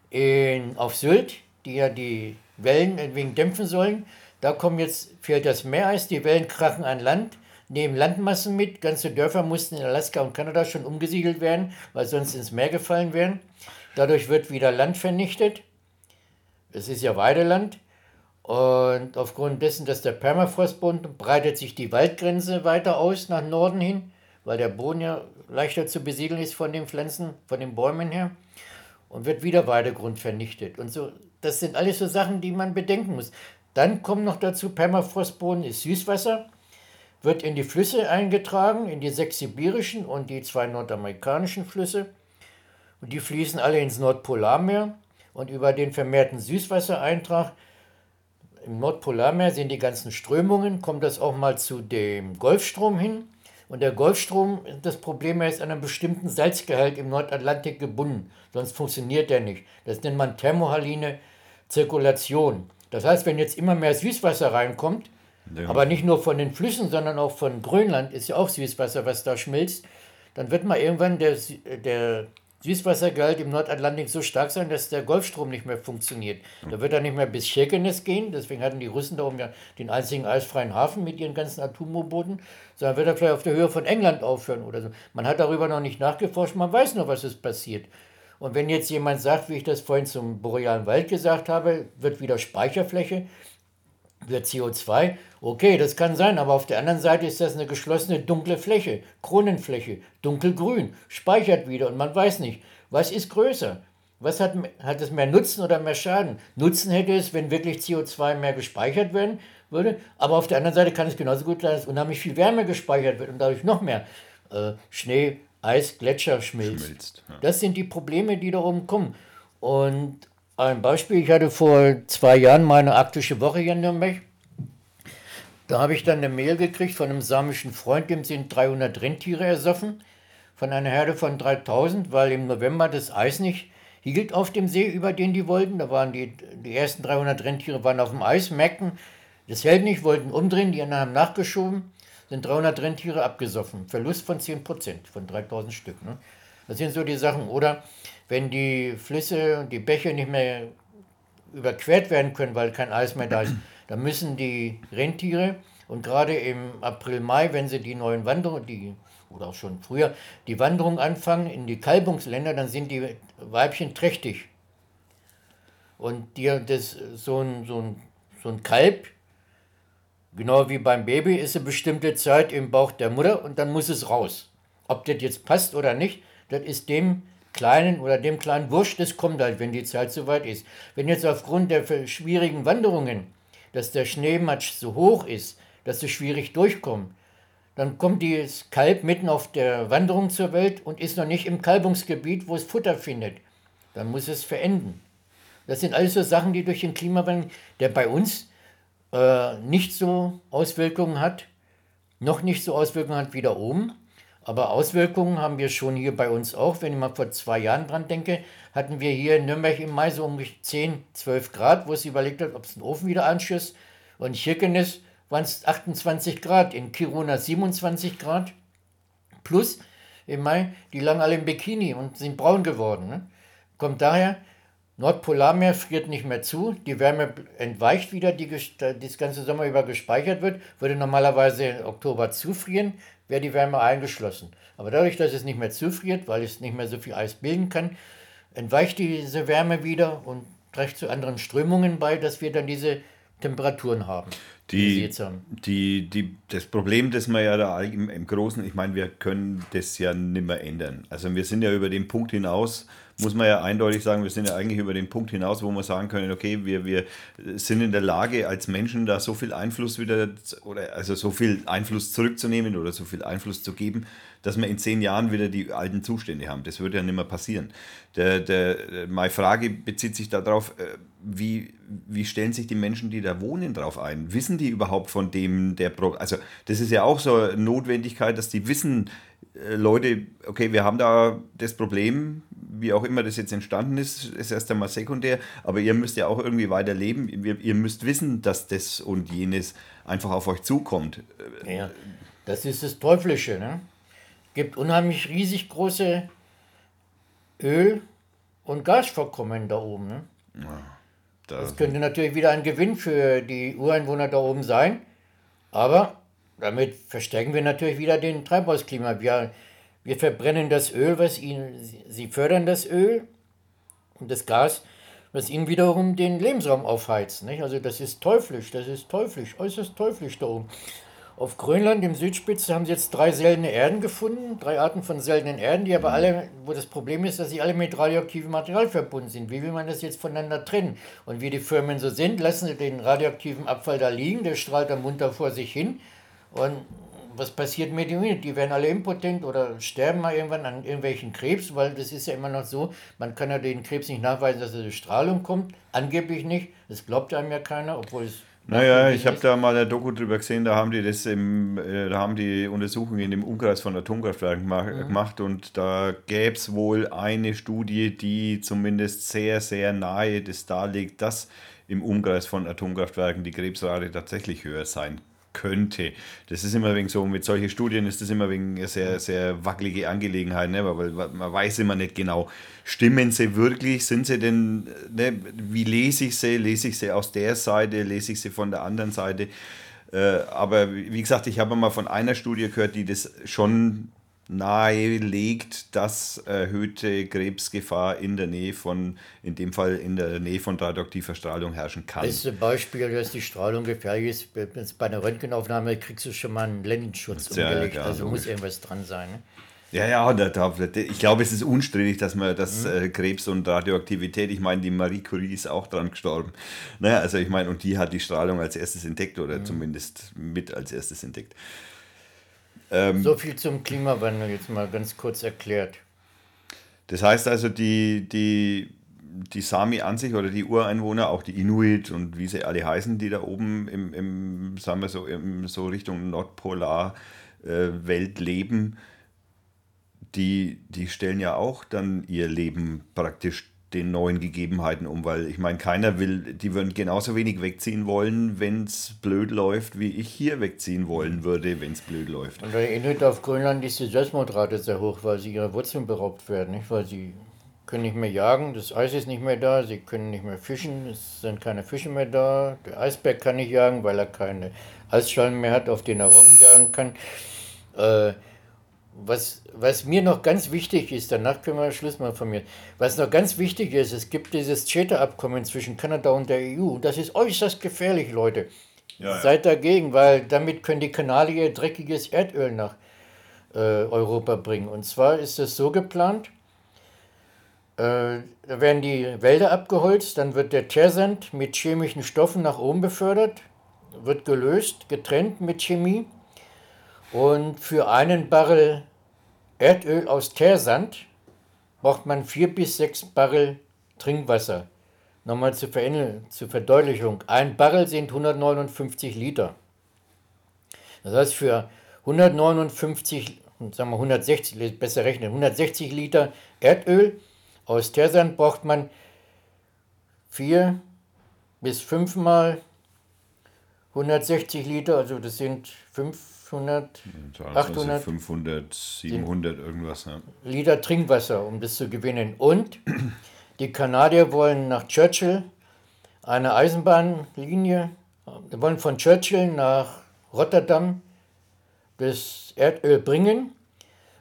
in, auf Sylt, die ja die Wellen wegen dämpfen sollen. Da kommen jetzt, fehlt das Meereis, die Wellen krachen an Land, nehmen Landmassen mit. Ganze Dörfer mussten in Alaska und Kanada schon umgesiedelt werden, weil sonst ins Meer gefallen wären. Dadurch wird wieder Land vernichtet. Es ist ja Weideland. Und aufgrund dessen, dass der Permafrostboden breitet sich die Waldgrenze weiter aus nach Norden hin, weil der Boden ja leichter zu besiedeln ist von den Pflanzen, von den Bäumen her und wird wieder Weidegrund vernichtet. Und so, das sind alles so Sachen, die man bedenken muss. Dann kommt noch dazu, Permafrostboden ist Süßwasser, wird in die Flüsse eingetragen, in die sechs sibirischen und die zwei nordamerikanischen Flüsse. und die fließen alle ins Nordpolarmeer und über den vermehrten Süßwassereintrag im Nordpolarmeer sind die ganzen Strömungen, kommt das auch mal zu dem Golfstrom hin. Und der Golfstrom, das Problem, er ist an einem bestimmten Salzgehalt im Nordatlantik gebunden, sonst funktioniert der nicht. Das nennt man thermohaline Zirkulation. Das heißt, wenn jetzt immer mehr Süßwasser reinkommt, ja. aber nicht nur von den Flüssen, sondern auch von Grönland, ist ja auch Süßwasser, was da schmilzt, dann wird mal irgendwann der, der Süßwassergehalt im Nordatlantik so stark sein, dass der Golfstrom nicht mehr funktioniert. Da wird er nicht mehr bis Kirkenes gehen, deswegen hatten die Russen da oben ja den einzigen eisfreien Hafen mit ihren ganzen Atomubooten, sondern wird er vielleicht auf der Höhe von England aufhören oder so. Man hat darüber noch nicht nachgeforscht, man weiß nur, was ist passiert. Und wenn jetzt jemand sagt, wie ich das vorhin zum borealen Wald gesagt habe, wird wieder Speicherfläche, wird CO2, okay, das kann sein, aber auf der anderen Seite ist das eine geschlossene dunkle Fläche, Kronenfläche, dunkelgrün, speichert wieder und man weiß nicht, was ist größer? Was hat, hat es mehr Nutzen oder mehr Schaden? Nutzen hätte es, wenn wirklich CO2 mehr gespeichert werden würde, aber auf der anderen Seite kann es genauso gut sein, dass unheimlich viel Wärme gespeichert wird und dadurch noch mehr äh, Schnee, Eis, Gletscher schmilzt. schmilzt ja. Das sind die Probleme, die da oben kommen. Und ein Beispiel, ich hatte vor zwei Jahren meine arktische Woche hier in Nürnberg. Da habe ich dann eine Mail gekriegt von einem samischen Freund, dem sind 300 Rentiere ersoffen, von einer Herde von 3000, weil im November das Eis nicht hielt auf dem See, über den die wollten. Da waren die, die ersten 300 Rentiere waren auf dem Eis, merkten, das hält nicht, wollten umdrehen, die anderen haben nachgeschoben, sind 300 Rentiere abgesoffen. Verlust von 10 Prozent, von 3000 Stück. Ne? Das sind so die Sachen. Oder wenn die Flüsse und die Bäche nicht mehr überquert werden können, weil kein Eis mehr da ist, dann müssen die Rentiere und gerade im April, Mai, wenn sie die neuen Wanderungen, die oder auch schon früher, die Wanderung anfangen in die Kalbungsländer, dann sind die Weibchen trächtig. Und die, das, so, ein, so, ein, so ein Kalb, genau wie beim Baby, ist eine bestimmte Zeit im Bauch der Mutter und dann muss es raus. Ob das jetzt passt oder nicht, das ist dem Kleinen oder dem kleinen Wurscht, das kommt halt, wenn die Zeit soweit ist. Wenn jetzt aufgrund der schwierigen Wanderungen, dass der Schneematsch so hoch ist, dass sie schwierig durchkommen, dann kommt das Kalb mitten auf der Wanderung zur Welt und ist noch nicht im Kalbungsgebiet, wo es Futter findet. Dann muss es verenden. Das sind alles so Sachen, die durch den Klimawandel, der bei uns äh, nicht so Auswirkungen hat, noch nicht so Auswirkungen hat wie da oben, aber Auswirkungen haben wir schon hier bei uns auch. Wenn ich mal vor zwei Jahren dran denke, hatten wir hier in Nürnberg im Mai so um 10, 12 Grad, wo es überlegt hat, ob es den Ofen wieder anschießt. Und in Chirkenes waren es 28 Grad, in Kiruna 27 Grad. Plus im Mai, die lagen alle im Bikini und sind braun geworden. Ne? Kommt daher, Nordpolarmeer friert nicht mehr zu, die Wärme entweicht wieder, die das ganze Sommer über gespeichert wird, würde normalerweise im Oktober zufrieren, wäre die Wärme eingeschlossen. Aber dadurch, dass es nicht mehr zufriert, weil es nicht mehr so viel Eis bilden kann, entweicht diese Wärme wieder und trägt zu anderen Strömungen bei, dass wir dann diese Temperaturen haben. Die, die, die, das Problem, das wir ja da im, im Großen, ich meine, wir können das ja nicht mehr ändern. Also wir sind ja über den Punkt hinaus, muss man ja eindeutig sagen, wir sind ja eigentlich über den Punkt hinaus, wo wir sagen können, okay, wir, wir sind in der Lage, als Menschen da so viel Einfluss wieder, oder also so viel Einfluss zurückzunehmen oder so viel Einfluss zu geben, dass wir in zehn Jahren wieder die alten Zustände haben. Das wird ja nicht mehr passieren. Der, der, meine Frage bezieht sich darauf, äh, wie, wie stellen sich die Menschen, die da wohnen, darauf ein? Wissen die überhaupt von dem, der Pro Also, das ist ja auch so eine Notwendigkeit, dass die wissen, äh, Leute, okay, wir haben da das Problem, wie auch immer das jetzt entstanden ist, ist erst einmal sekundär, aber ihr müsst ja auch irgendwie weiterleben. Ihr, ihr müsst wissen, dass das und jenes einfach auf euch zukommt. Ja, das ist das Teuflische. Ne? gibt unheimlich riesig große Öl- und Gasvorkommen da oben. Ne? Ja, das, das könnte natürlich wieder ein Gewinn für die Ureinwohner da oben sein, aber damit verstärken wir natürlich wieder den Treibhausklima. Wir, wir verbrennen das Öl, was ihnen, sie fördern das Öl und das Gas, was ihnen wiederum den Lebensraum aufheizt. Nicht? Also das ist teuflisch, das ist teuflisch, äußerst teuflisch da oben. Auf Grönland, im Südspitze, haben sie jetzt drei seltene Erden gefunden, drei Arten von seltenen Erden, die aber alle, wo das Problem ist, dass sie alle mit radioaktivem Material verbunden sind. Wie will man das jetzt voneinander trennen? Und wie die Firmen so sind, lassen sie den radioaktiven Abfall da liegen, der strahlt dann munter vor sich hin und was passiert mit denen? Die werden alle impotent oder sterben mal irgendwann an irgendwelchen Krebs, weil das ist ja immer noch so, man kann ja den Krebs nicht nachweisen, dass er durch Strahlung kommt. Angeblich nicht. Das glaubt einem ja keiner, obwohl es naja, ich habe da mal eine Doku drüber gesehen, da haben die das im, äh, da haben die Untersuchungen in dem Umkreis von Atomkraftwerken mhm. gemacht und da gäbe es wohl eine Studie, die zumindest sehr, sehr nahe das darlegt, dass im Umkreis von Atomkraftwerken die Krebsrate tatsächlich höher sein könnte. Das ist immer wegen so, mit solchen Studien ist das immer wegen sehr, sehr wackelige Angelegenheit, ne? weil man weiß immer nicht genau, stimmen sie wirklich, sind sie denn, ne? wie lese ich sie, lese ich sie aus der Seite, lese ich sie von der anderen Seite. Äh, aber wie gesagt, ich habe mal von einer Studie gehört, die das schon nahelegt, dass erhöhte Krebsgefahr in der Nähe von, in dem Fall in der Nähe von radioaktiver Strahlung herrschen kann. Das ist ein Beispiel, dass die Strahlung gefährlich ist. Bei einer Röntgenaufnahme kriegst du schon mal einen Blendenschutz ja, umgelegt, ja, also muss irgendwas dran sein. Ne? Ja, ja, da, da, ich glaube, es ist unstrittig, dass man das mhm. äh, Krebs und Radioaktivität, ich meine, die Marie Curie ist auch dran gestorben. Naja, also ich meine, und die hat die Strahlung als erstes entdeckt oder mhm. zumindest mit als erstes entdeckt. Ähm, so viel zum Klimawandel jetzt mal ganz kurz erklärt. Das heißt also, die, die, die Sami an sich oder die Ureinwohner, auch die Inuit und wie sie alle heißen, die da oben im, im sagen wir so, im, so Richtung Nordpolar äh, Welt leben, die, die stellen ja auch dann ihr Leben praktisch den neuen Gegebenheiten um, weil ich meine, keiner will, die würden genauso wenig wegziehen wollen, wenn es blöd läuft, wie ich hier wegziehen wollen würde, wenn es blöd läuft. Und der Inuit auf Grönland ist die Selbstmordrate sehr hoch, weil sie ihrer Wurzeln beraubt werden, nicht? weil sie können nicht mehr jagen, das Eis ist nicht mehr da, sie können nicht mehr fischen, es sind keine Fische mehr da, der Eisberg kann nicht jagen, weil er keine Eisschalen mehr hat, auf den er Robben jagen kann. Äh, was, was mir noch ganz wichtig ist, danach können wir Schluss machen von mir, was noch ganz wichtig ist, es gibt dieses CETA-Abkommen zwischen Kanada und der EU. Das ist äußerst gefährlich, Leute. Ja, ja. Seid dagegen, weil damit können die Kanadier dreckiges Erdöl nach äh, Europa bringen. Und zwar ist es so geplant, äh, da werden die Wälder abgeholzt, dann wird der Teersand mit chemischen Stoffen nach oben befördert, wird gelöst, getrennt mit Chemie. Und für einen Barrel Erdöl aus Teersand braucht man vier bis sechs Barrel Trinkwasser. Nochmal zur, zur Verdeutlichung. Ein Barrel sind 159 Liter. Das heißt, für 159, sagen wir 160, besser rechnen, 160 Liter Erdöl aus Teersand braucht man vier bis fünfmal 160 Liter, also das sind fünf 500, 800, 500, 700 irgendwas. Ja. Liter Trinkwasser, um das zu gewinnen. Und die Kanadier wollen nach Churchill eine Eisenbahnlinie, wollen von Churchill nach Rotterdam das Erdöl bringen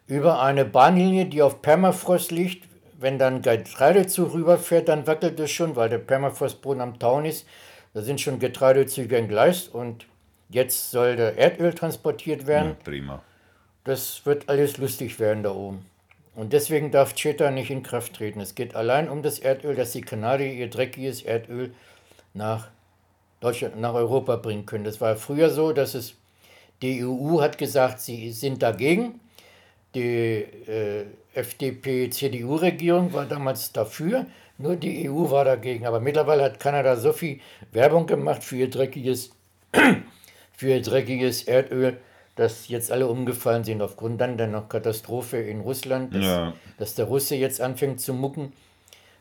über eine Bahnlinie, die auf Permafrost liegt. Wenn dann Getreidezug rüberfährt, dann wackelt es schon, weil der Permafrostboden am Taun ist. Da sind schon Getreidezüge entgleist und Jetzt soll der Erdöl transportiert werden. Ja, prima. Das wird alles lustig werden da oben. Und deswegen darf CETA nicht in Kraft treten. Es geht allein um das Erdöl, dass die Kanadier ihr dreckiges Erdöl nach Deutschland, nach Europa bringen können. Das war früher so, dass es die EU hat gesagt, sie sind dagegen. Die äh, FDP-CDU-Regierung war damals dafür, nur die EU war dagegen. Aber mittlerweile hat Kanada so viel Werbung gemacht für ihr dreckiges für dreckiges Erdöl, dass jetzt alle umgefallen sind aufgrund dann der noch Katastrophe in Russland, dass, ja. dass der Russe jetzt anfängt zu mucken,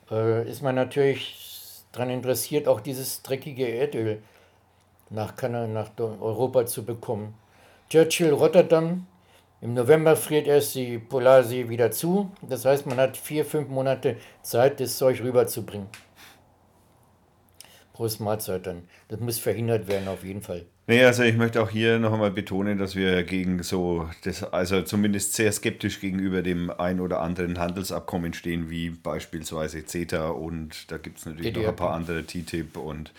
äh, ist man natürlich daran interessiert, auch dieses dreckige Erdöl nach, Kanada, nach Europa zu bekommen. Churchill, Rotterdam, im November friert erst die Polarsee wieder zu. Das heißt, man hat vier, fünf Monate Zeit, das Zeug rüberzubringen. Prost Mahlzeit dann. Das muss verhindert werden, auf jeden Fall. Nee, also ich möchte auch hier noch einmal betonen, dass wir gegen so, das, also zumindest sehr skeptisch gegenüber dem ein oder anderen Handelsabkommen stehen, wie beispielsweise CETA und da gibt es natürlich DDR. noch ein paar andere TTIP und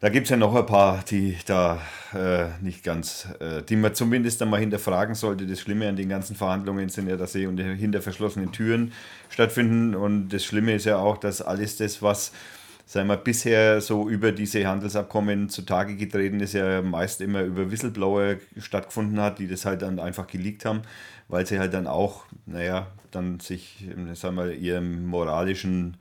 da gibt es ja noch ein paar, die da äh, nicht ganz, äh, die man zumindest einmal hinterfragen sollte. Das Schlimme an den ganzen Verhandlungen sind ja, dass sie hinter verschlossenen Türen stattfinden und das Schlimme ist ja auch, dass alles das, was sagen wir, bisher so über diese Handelsabkommen zutage getreten ist, ja meist immer über Whistleblower stattgefunden hat, die das halt dann einfach geleakt haben, weil sie halt dann auch, naja, dann sich, sagen wir, ihrem moralischen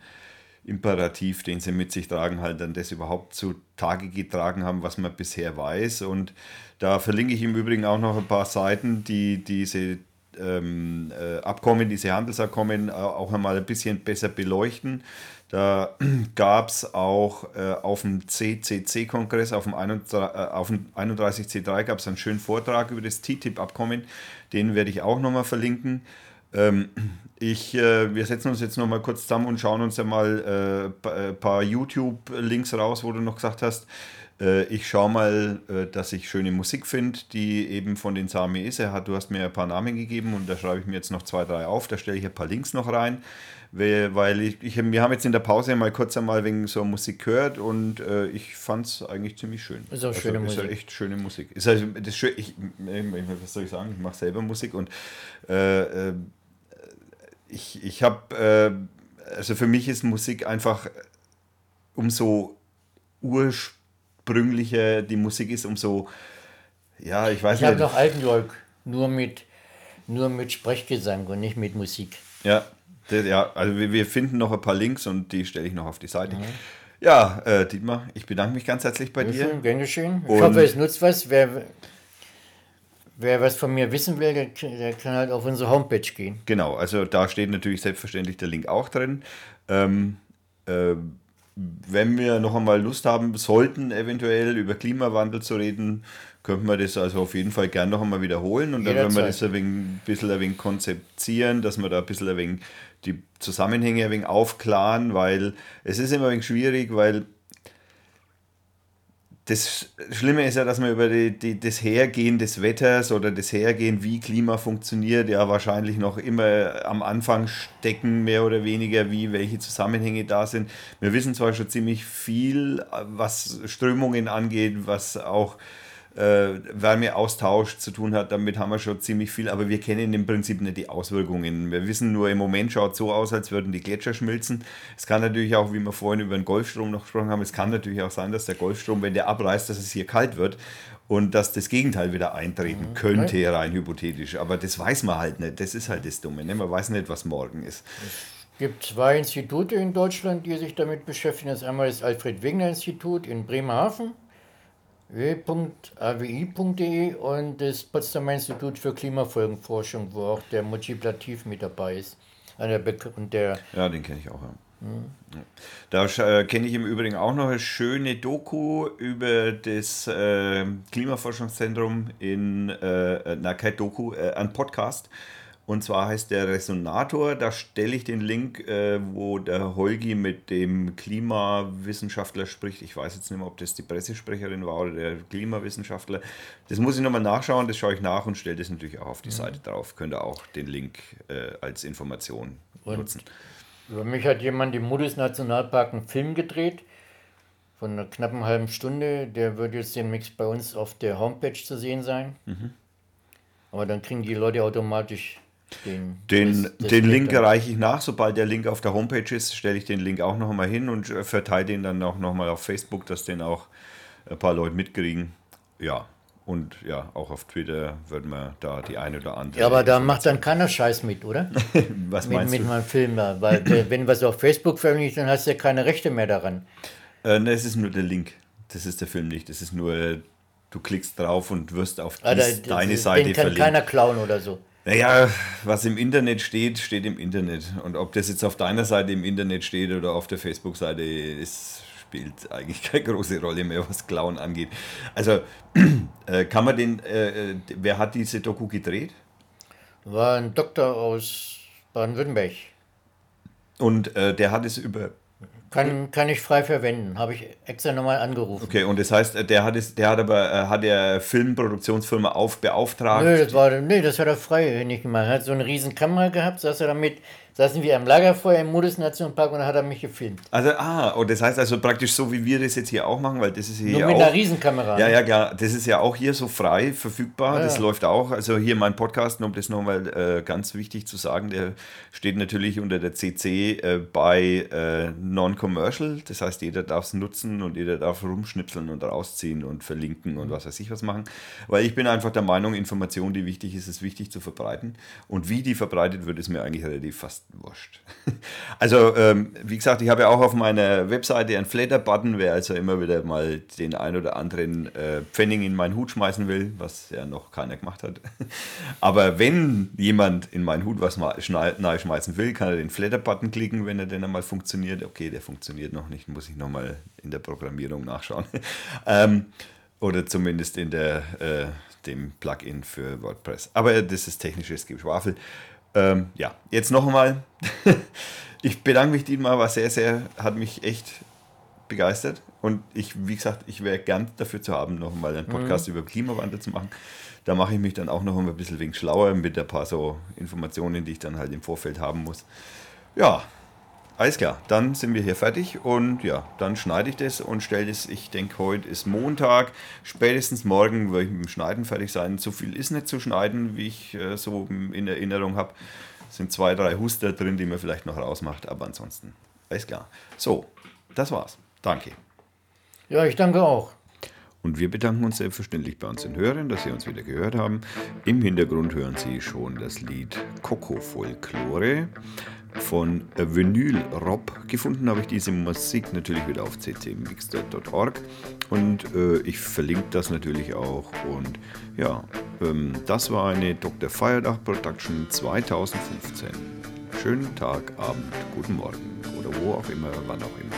Imperativ, den sie mit sich tragen, halt dann das überhaupt zutage getragen haben, was man bisher weiß. Und da verlinke ich im Übrigen auch noch ein paar Seiten, die diese ähm, äh, Abkommen, diese Handelsabkommen äh, auch einmal ein bisschen besser beleuchten. Da gab es auch äh, auf dem CCC-Kongress, auf dem, 31C3 gab es einen schönen Vortrag über das TTIP-Abkommen. Den werde ich auch nochmal verlinken. Ähm, ich, äh, wir setzen uns jetzt nochmal kurz zusammen und schauen uns ja mal ein äh, paar YouTube-Links raus, wo du noch gesagt hast, äh, ich schaue mal, äh, dass ich schöne Musik finde, die eben von den Sami ist. Er hat, du hast mir ein paar Namen gegeben und da schreibe ich mir jetzt noch zwei, drei auf. Da stelle ich ein paar Links noch rein, weil ich, ich, wir haben jetzt in der Pause mal kurz einmal wegen so Musik gehört und äh, ich fand es eigentlich ziemlich schön. Ist auch also, schöne ist Musik. Ist echt schöne Musik. Ist also, das schön, ich, was soll ich sagen? Ich mache selber Musik und äh, äh, ich, ich habe, äh, also für mich ist Musik einfach umso ursprünglich ursprünglicher die Musik ist, umso, ja, ich weiß ich nicht. Ich habe noch Altenjolk, nur mit, nur mit Sprechgesang und nicht mit Musik. Ja, ja also wir, wir, finden noch ein paar Links und die stelle ich noch auf die Seite. Mhm. Ja, äh, Dietmar, ich bedanke mich ganz herzlich bei dir. Schön, gern geschehen. Ich und hoffe, es nutzt was. Wer, wer was von mir wissen will, der, der, kann halt auf unsere Homepage gehen. Genau, also da steht natürlich selbstverständlich der Link auch drin. Ähm, äh, wenn wir noch einmal Lust haben sollten, eventuell über Klimawandel zu reden, könnten wir das also auf jeden Fall gerne noch einmal wiederholen und dann werden wir das ein, wenig, ein bisschen ein wenig konzeptieren, dass wir da ein bisschen ein wenig die Zusammenhänge ein wenig aufklaren, weil es ist immer ein wenig schwierig, weil das Schlimme ist ja, dass man über die, die, das Hergehen des Wetters oder das Hergehen, wie Klima funktioniert, ja wahrscheinlich noch immer am Anfang stecken, mehr oder weniger, wie welche Zusammenhänge da sind. Wir wissen zwar schon ziemlich viel, was Strömungen angeht, was auch äh, Wärmeaustausch zu tun hat, damit haben wir schon ziemlich viel, aber wir kennen im Prinzip nicht die Auswirkungen. Wir wissen nur, im Moment schaut es so aus, als würden die Gletscher schmilzen. Es kann natürlich auch, wie wir vorhin über den Golfstrom noch gesprochen haben, es kann natürlich auch sein, dass der Golfstrom, wenn der abreißt, dass es hier kalt wird und dass das Gegenteil wieder eintreten mhm. könnte, rein hypothetisch. Aber das weiß man halt nicht. Das ist halt das Dumme. Ne? Man weiß nicht, was morgen ist. Es gibt zwei Institute in Deutschland, die sich damit beschäftigen. Das ist einmal das Alfred-Wegener-Institut in Bremerhaven www.awi.de und das Potsdamer Institut für Klimafolgenforschung, wo auch der Multiplativ mit dabei ist. Und der ja, den kenne ich auch. Ja. Hm. Da äh, kenne ich im Übrigen auch noch eine schöne Doku über das äh, Klimaforschungszentrum in, äh, na kein Doku, äh, ein Podcast und zwar heißt der Resonator. Da stelle ich den Link, äh, wo der Holgi mit dem Klimawissenschaftler spricht. Ich weiß jetzt nicht mehr, ob das die Pressesprecherin war oder der Klimawissenschaftler. Das muss ich nochmal nachschauen, das schaue ich nach und stelle das natürlich auch auf die mhm. Seite drauf. Könnt ihr auch den Link äh, als Information und nutzen. Über mich hat jemand im Modus Nationalpark einen Film gedreht von einer knappen halben Stunde. Der wird jetzt demnächst bei uns auf der Homepage zu sehen sein. Mhm. Aber dann kriegen die Leute automatisch den, den, das, das den Link erreiche ich nach. Sobald der Link auf der Homepage ist, stelle ich den Link auch noch mal hin und äh, verteile den dann auch noch mal auf Facebook, dass den auch ein paar Leute mitkriegen. Ja, und ja, auch auf Twitter würden wir da die eine oder andere. Ja, aber da macht dann keiner Scheiß mit, oder? was meinst mit, du? Mit meinem Film da. Weil, wenn was auf Facebook veröffentlicht, dann hast du ja keine Rechte mehr daran. Äh, ne, es ist nur der Link. Das ist der Film nicht. Das ist nur, du klickst drauf und wirst auf ah, dies, da, deine Seite den kann verlinkt. keiner klauen oder so. Naja, was im Internet steht, steht im Internet. Und ob das jetzt auf deiner Seite im Internet steht oder auf der Facebook-Seite, ist spielt eigentlich keine große Rolle mehr, was Clown angeht. Also äh, kann man den, äh, äh, wer hat diese Doku gedreht? War ein Doktor aus Baden-Württemberg. Und äh, der hat es über kann, kann ich frei verwenden, habe ich extra nochmal angerufen. Okay, und das heißt, der hat, es, der hat aber äh, hat der Filmproduktionsfirma auf beauftragt? Nö, das war, nee, das hat er frei nicht gemacht. Er hat so eine riesen Kamera gehabt, saß er damit saßen wir am Lagerfeuer im Modus Nationalpark und dann hat er mich gefilmt. Also, ah, und das heißt also praktisch so, wie wir das jetzt hier auch machen, weil das ist hier Nur mit auch, einer Riesenkamera. Ja, ja, klar. Das ist ja auch hier so frei verfügbar. Ja, das ja. läuft auch. Also hier mein Podcast, um das nochmal äh, ganz wichtig zu sagen, der steht natürlich unter der CC äh, bei äh, Non-Commercial. Das heißt, jeder darf es nutzen und jeder darf rumschnipseln und rausziehen und verlinken und was weiß ich was machen. Weil ich bin einfach der Meinung, Information, die wichtig ist, ist wichtig zu verbreiten. Und wie die verbreitet wird, ist mir eigentlich relativ fast wurscht. Also, ähm, wie gesagt, ich habe ja auch auf meiner Webseite einen Flatter-Button, wer also immer wieder mal den ein oder anderen äh, Pfennig in meinen Hut schmeißen will, was ja noch keiner gemacht hat. Aber wenn jemand in meinen Hut was neu schmeißen will, kann er den Flatter-Button klicken, wenn er denn einmal funktioniert. Okay, der funktioniert noch nicht, muss ich nochmal in der Programmierung nachschauen. ähm, oder zumindest in der, äh, dem Plugin für WordPress. Aber das ist technisches Geschwafel. Ähm, ja, jetzt noch einmal. ich bedanke mich Dietmar, war sehr, sehr, hat mich echt begeistert. Und ich, wie gesagt, ich wäre gern dafür zu haben, noch mal einen Podcast über Klimawandel zu machen. Da mache ich mich dann auch noch ein bisschen wegen schlauer mit ein paar so Informationen, die ich dann halt im Vorfeld haben muss. Ja, alles klar, dann sind wir hier fertig und ja, dann schneide ich das und stelle das. Ich denke, heute ist Montag, spätestens morgen werde ich mit dem Schneiden fertig sein. So viel ist nicht zu schneiden, wie ich äh, so in Erinnerung habe. Es sind zwei, drei Huster drin, die man vielleicht noch rausmacht, aber ansonsten alles klar. So, das war's. Danke. Ja, ich danke auch. Und wir bedanken uns selbstverständlich bei unseren Hörern, dass Sie uns wieder gehört haben. Im Hintergrund hören Sie schon das Lied Coco Folklore von Vinyl Rob. Gefunden habe ich diese Musik natürlich wieder auf ccmixter.org und äh, ich verlinke das natürlich auch. Und ja, ähm, das war eine Dr. Feierdach Production 2015. Schönen Tag, Abend, guten Morgen oder wo auch immer, wann auch immer.